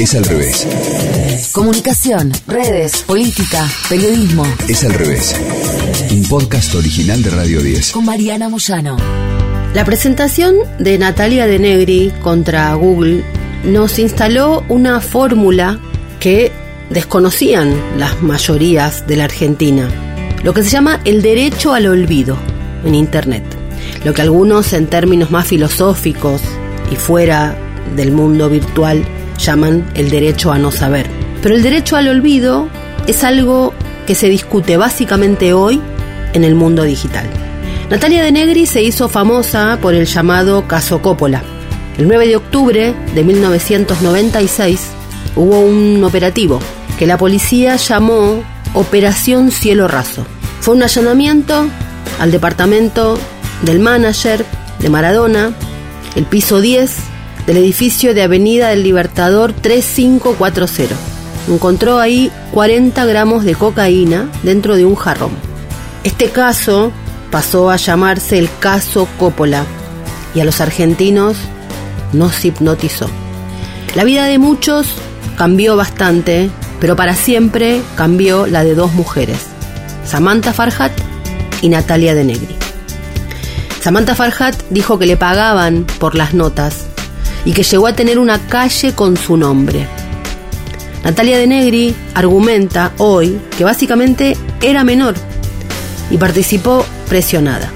Es al revés. Comunicación, redes, política, periodismo. Es al revés. Un podcast original de Radio 10. Con Mariana Moyano. La presentación de Natalia de Negri contra Google nos instaló una fórmula que desconocían las mayorías de la Argentina, lo que se llama el derecho al olvido en Internet, lo que algunos en términos más filosóficos y fuera del mundo virtual llaman el derecho a no saber. Pero el derecho al olvido es algo que se discute básicamente hoy en el mundo digital. Natalia de Negri se hizo famosa por el llamado caso Coppola. El 9 de octubre de 1996 hubo un operativo que la policía llamó Operación Cielo Raso. Fue un allanamiento al departamento del manager de Maradona, el piso 10 del edificio de Avenida del Libertador 3540. Encontró ahí 40 gramos de cocaína dentro de un jarrón. Este caso pasó a llamarse el caso Coppola y a los argentinos nos hipnotizó. La vida de muchos cambió bastante, pero para siempre cambió la de dos mujeres, Samantha Farhat y Natalia de Negri. Samantha Farhat dijo que le pagaban por las notas y que llegó a tener una calle con su nombre. Natalia de Negri argumenta hoy que básicamente era menor y participó presionada.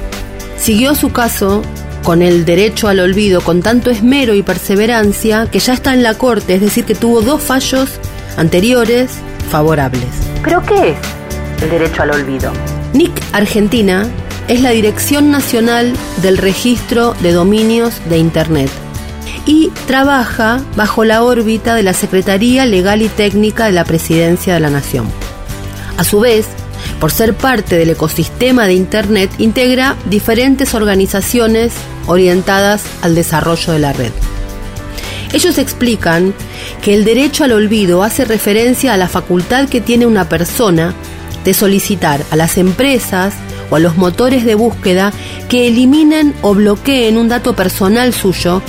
Siguió su caso con el derecho al olvido con tanto esmero y perseverancia que ya está en la corte, es decir, que tuvo dos fallos anteriores favorables. ¿Pero qué es el derecho al olvido? NIC Argentina es la Dirección Nacional del Registro de Dominios de Internet y trabaja bajo la órbita de la Secretaría Legal y Técnica de la Presidencia de la Nación. A su vez, por ser parte del ecosistema de Internet, integra diferentes organizaciones orientadas al desarrollo de la red. Ellos explican que el derecho al olvido hace referencia a la facultad que tiene una persona de solicitar a las empresas o a los motores de búsqueda que eliminen o bloqueen un dato personal suyo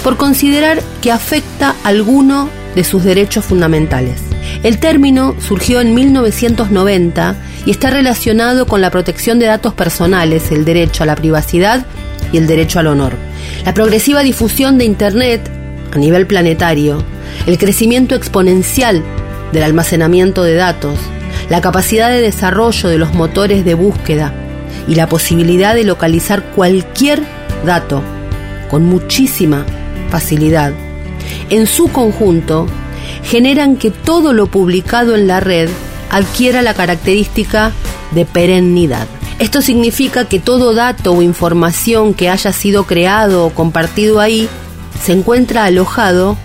por considerar que afecta alguno de sus derechos fundamentales. El término surgió en 1990 y está relacionado con la protección de datos personales, el derecho a la privacidad y el derecho al honor. La progresiva difusión de Internet a nivel planetario, el crecimiento exponencial del almacenamiento de datos, la capacidad de desarrollo de los motores de búsqueda y la posibilidad de localizar cualquier dato con muchísima facilidad, en su conjunto generan que todo lo publicado en la red adquiera la característica de perennidad. Esto significa que todo dato o información que haya sido creado o compartido ahí se encuentra alojado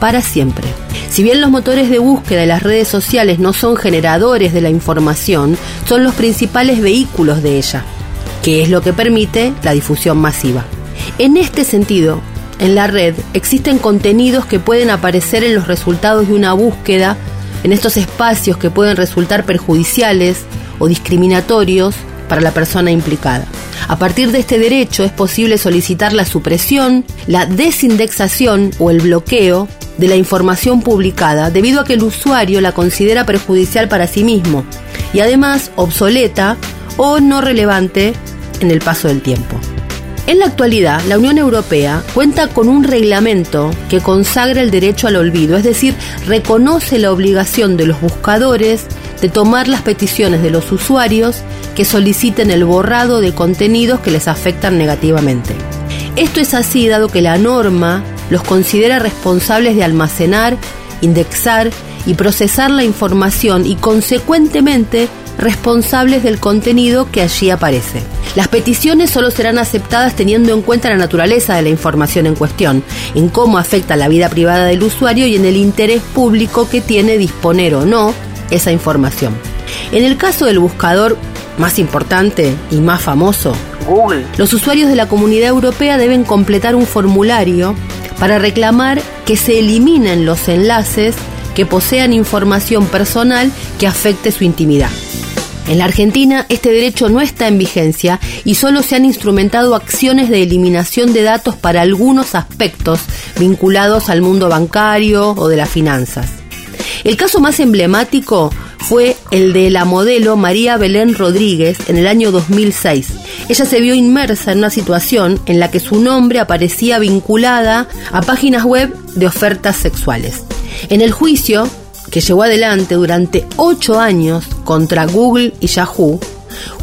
para siempre. Si bien los motores de búsqueda y las redes sociales no son generadores de la información, son los principales vehículos de ella, que es lo que permite la difusión masiva. En este sentido, en la red existen contenidos que pueden aparecer en los resultados de una búsqueda, en estos espacios que pueden resultar perjudiciales o discriminatorios para la persona implicada. A partir de este derecho es posible solicitar la supresión, la desindexación o el bloqueo de la información publicada debido a que el usuario la considera perjudicial para sí mismo y además obsoleta o no relevante en el paso del tiempo. En la actualidad, la Unión Europea cuenta con un reglamento que consagra el derecho al olvido, es decir, reconoce la obligación de los buscadores de tomar las peticiones de los usuarios que soliciten el borrado de contenidos que les afectan negativamente. Esto es así dado que la norma los considera responsables de almacenar, indexar y procesar la información y consecuentemente responsables del contenido que allí aparece. Las peticiones solo serán aceptadas teniendo en cuenta la naturaleza de la información en cuestión, en cómo afecta la vida privada del usuario y en el interés público que tiene disponer o no esa información. En el caso del buscador más importante y más famoso, Google, los usuarios de la comunidad europea deben completar un formulario para reclamar que se eliminen los enlaces que posean información personal que afecte su intimidad. En la Argentina este derecho no está en vigencia y solo se han instrumentado acciones de eliminación de datos para algunos aspectos vinculados al mundo bancario o de las finanzas. El caso más emblemático fue el de la modelo María Belén Rodríguez en el año 2006. Ella se vio inmersa en una situación en la que su nombre aparecía vinculada a páginas web de ofertas sexuales. En el juicio, que llevó adelante durante ocho años contra Google y Yahoo,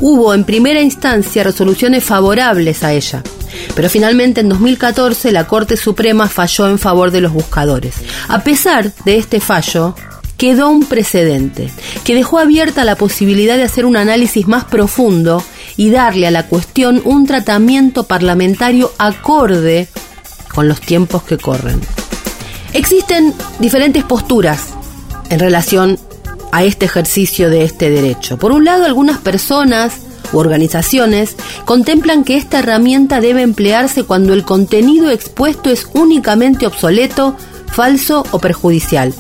hubo en primera instancia resoluciones favorables a ella. Pero finalmente en 2014 la Corte Suprema falló en favor de los buscadores. A pesar de este fallo, quedó un precedente que dejó abierta la posibilidad de hacer un análisis más profundo y darle a la cuestión un tratamiento parlamentario acorde con los tiempos que corren. Existen diferentes posturas en relación a este ejercicio de este derecho. Por un lado, algunas personas u organizaciones contemplan que esta herramienta debe emplearse cuando el contenido expuesto es únicamente obsoleto, falso o perjudicial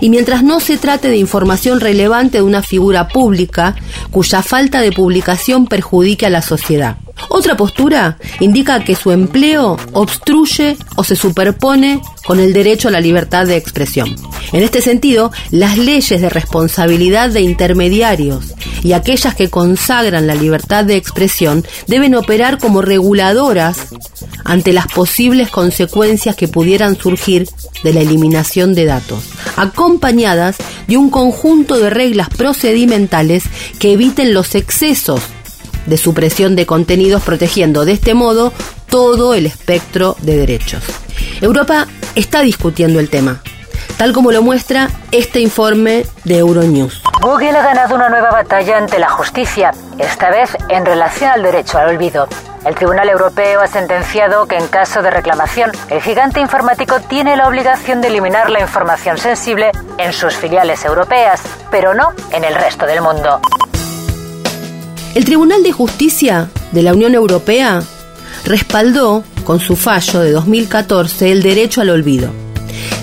y mientras no se trate de información relevante de una figura pública cuya falta de publicación perjudique a la sociedad. Otra postura indica que su empleo obstruye o se superpone con el derecho a la libertad de expresión. En este sentido, las leyes de responsabilidad de intermediarios y aquellas que consagran la libertad de expresión deben operar como reguladoras ante las posibles consecuencias que pudieran surgir de la eliminación de datos, acompañadas de un conjunto de reglas procedimentales que eviten los excesos de supresión de contenidos, protegiendo de este modo todo el espectro de derechos. Europa está discutiendo el tema, tal como lo muestra este informe de Euronews. Google ha ganado una nueva batalla ante la justicia, esta vez en relación al derecho al olvido. El Tribunal Europeo ha sentenciado que en caso de reclamación, el gigante informático tiene la obligación de eliminar la información sensible en sus filiales europeas, pero no en el resto del mundo. El Tribunal de Justicia de la Unión Europea respaldó, con su fallo de 2014, el derecho al olvido.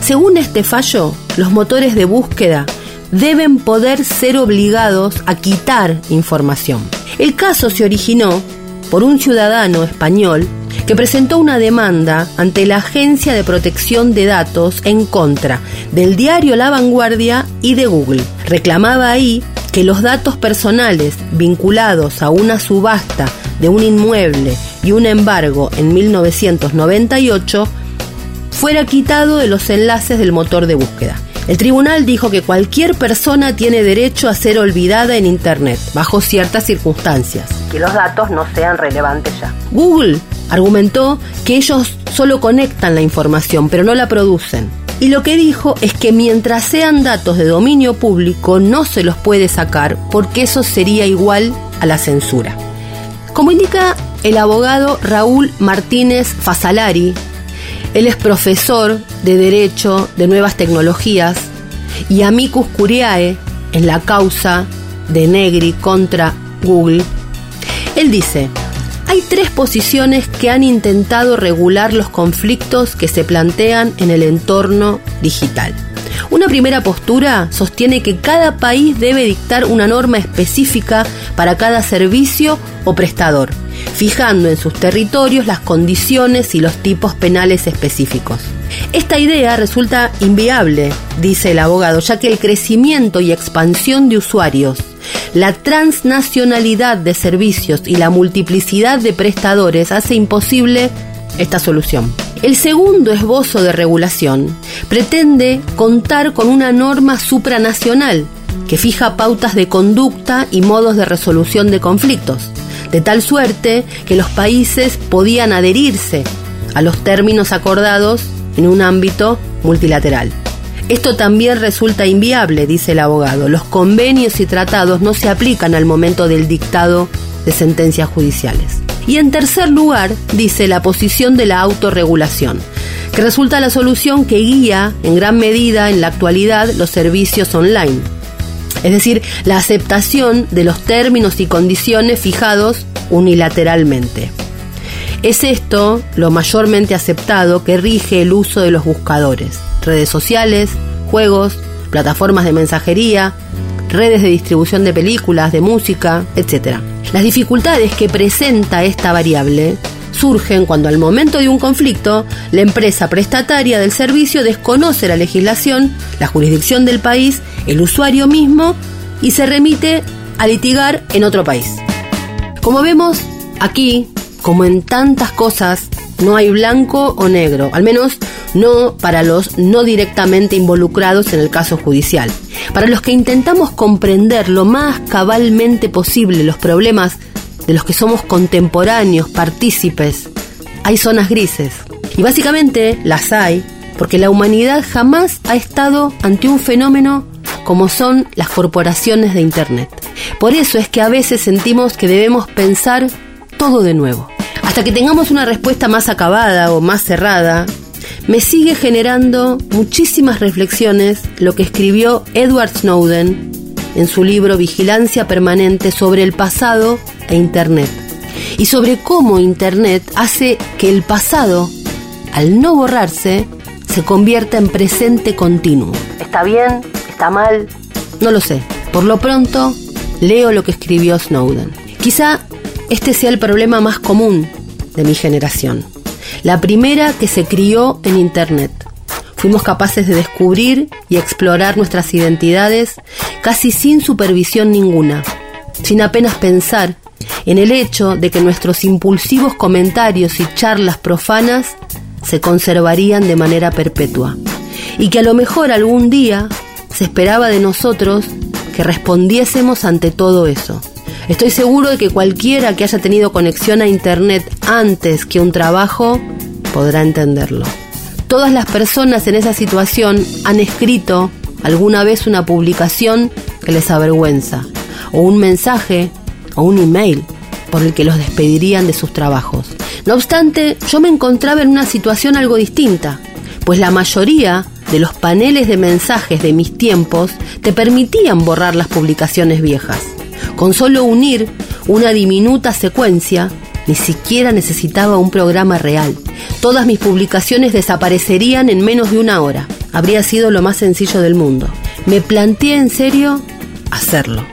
Según este fallo, los motores de búsqueda deben poder ser obligados a quitar información. El caso se originó por un ciudadano español que presentó una demanda ante la Agencia de Protección de Datos en contra del diario La Vanguardia y de Google. Reclamaba ahí que los datos personales vinculados a una subasta de un inmueble y un embargo en 1998 fuera quitado de los enlaces del motor de búsqueda. El tribunal dijo que cualquier persona tiene derecho a ser olvidada en Internet, bajo ciertas circunstancias, que los datos no sean relevantes ya. Google argumentó que ellos solo conectan la información, pero no la producen. Y lo que dijo es que mientras sean datos de dominio público no se los puede sacar porque eso sería igual a la censura. Como indica el abogado Raúl Martínez Fasalari, él es profesor de Derecho de Nuevas Tecnologías y amicus curiae en la causa de Negri contra Google. Él dice, hay tres posiciones que han intentado regular los conflictos que se plantean en el entorno digital. Una primera postura sostiene que cada país debe dictar una norma específica para cada servicio o prestador fijando en sus territorios las condiciones y los tipos penales específicos. Esta idea resulta inviable, dice el abogado, ya que el crecimiento y expansión de usuarios, la transnacionalidad de servicios y la multiplicidad de prestadores hace imposible esta solución. El segundo esbozo de regulación pretende contar con una norma supranacional que fija pautas de conducta y modos de resolución de conflictos de tal suerte que los países podían adherirse a los términos acordados en un ámbito multilateral. Esto también resulta inviable, dice el abogado. Los convenios y tratados no se aplican al momento del dictado de sentencias judiciales. Y en tercer lugar, dice la posición de la autorregulación, que resulta la solución que guía en gran medida en la actualidad los servicios online es decir, la aceptación de los términos y condiciones fijados unilateralmente. Es esto lo mayormente aceptado que rige el uso de los buscadores, redes sociales, juegos, plataformas de mensajería, redes de distribución de películas, de música, etc. Las dificultades que presenta esta variable surgen cuando al momento de un conflicto la empresa prestataria del servicio desconoce la legislación, la jurisdicción del país, el usuario mismo y se remite a litigar en otro país. Como vemos, aquí, como en tantas cosas, no hay blanco o negro, al menos no para los no directamente involucrados en el caso judicial. Para los que intentamos comprender lo más cabalmente posible los problemas de los que somos contemporáneos, partícipes, hay zonas grises. Y básicamente las hay porque la humanidad jamás ha estado ante un fenómeno como son las corporaciones de Internet. Por eso es que a veces sentimos que debemos pensar todo de nuevo. Hasta que tengamos una respuesta más acabada o más cerrada, me sigue generando muchísimas reflexiones lo que escribió Edward Snowden en su libro Vigilancia Permanente sobre el pasado e Internet y sobre cómo Internet hace que el pasado, al no borrarse, se convierta en presente continuo. ¿Está bien? ¿Está mal? No lo sé. Por lo pronto, leo lo que escribió Snowden. Quizá este sea el problema más común de mi generación. La primera que se crió en Internet. Fuimos capaces de descubrir y explorar nuestras identidades casi sin supervisión ninguna, sin apenas pensar en el hecho de que nuestros impulsivos comentarios y charlas profanas se conservarían de manera perpetua y que a lo mejor algún día se esperaba de nosotros que respondiésemos ante todo eso. Estoy seguro de que cualquiera que haya tenido conexión a Internet antes que un trabajo podrá entenderlo. Todas las personas en esa situación han escrito alguna vez una publicación que les avergüenza, o un mensaje, o un email por el que los despedirían de sus trabajos. No obstante, yo me encontraba en una situación algo distinta, pues la mayoría de los paneles de mensajes de mis tiempos te permitían borrar las publicaciones viejas. Con solo unir una diminuta secuencia, ni siquiera necesitaba un programa real. Todas mis publicaciones desaparecerían en menos de una hora. Habría sido lo más sencillo del mundo. Me planteé en serio hacerlo.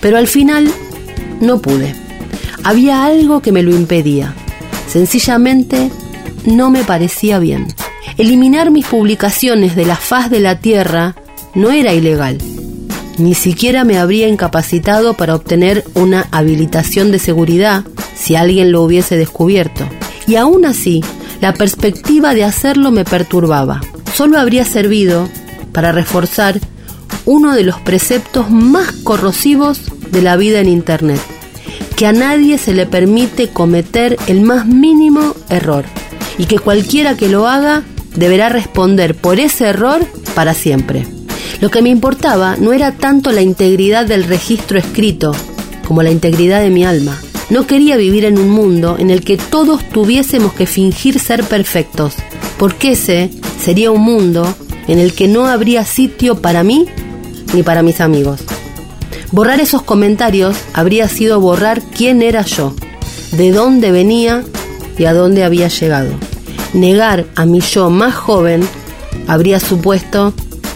Pero al final no pude. Había algo que me lo impedía. Sencillamente no me parecía bien. Eliminar mis publicaciones de la faz de la Tierra no era ilegal. Ni siquiera me habría incapacitado para obtener una habilitación de seguridad si alguien lo hubiese descubierto. Y aún así, la perspectiva de hacerlo me perturbaba. Solo habría servido para reforzar uno de los preceptos más corrosivos de la vida en Internet, que a nadie se le permite cometer el más mínimo error y que cualquiera que lo haga deberá responder por ese error para siempre. Lo que me importaba no era tanto la integridad del registro escrito como la integridad de mi alma. No quería vivir en un mundo en el que todos tuviésemos que fingir ser perfectos, porque ese sería un mundo en el que no habría sitio para mí ni para mis amigos. Borrar esos comentarios habría sido borrar quién era yo, de dónde venía y a dónde había llegado. Negar a mi yo más joven habría supuesto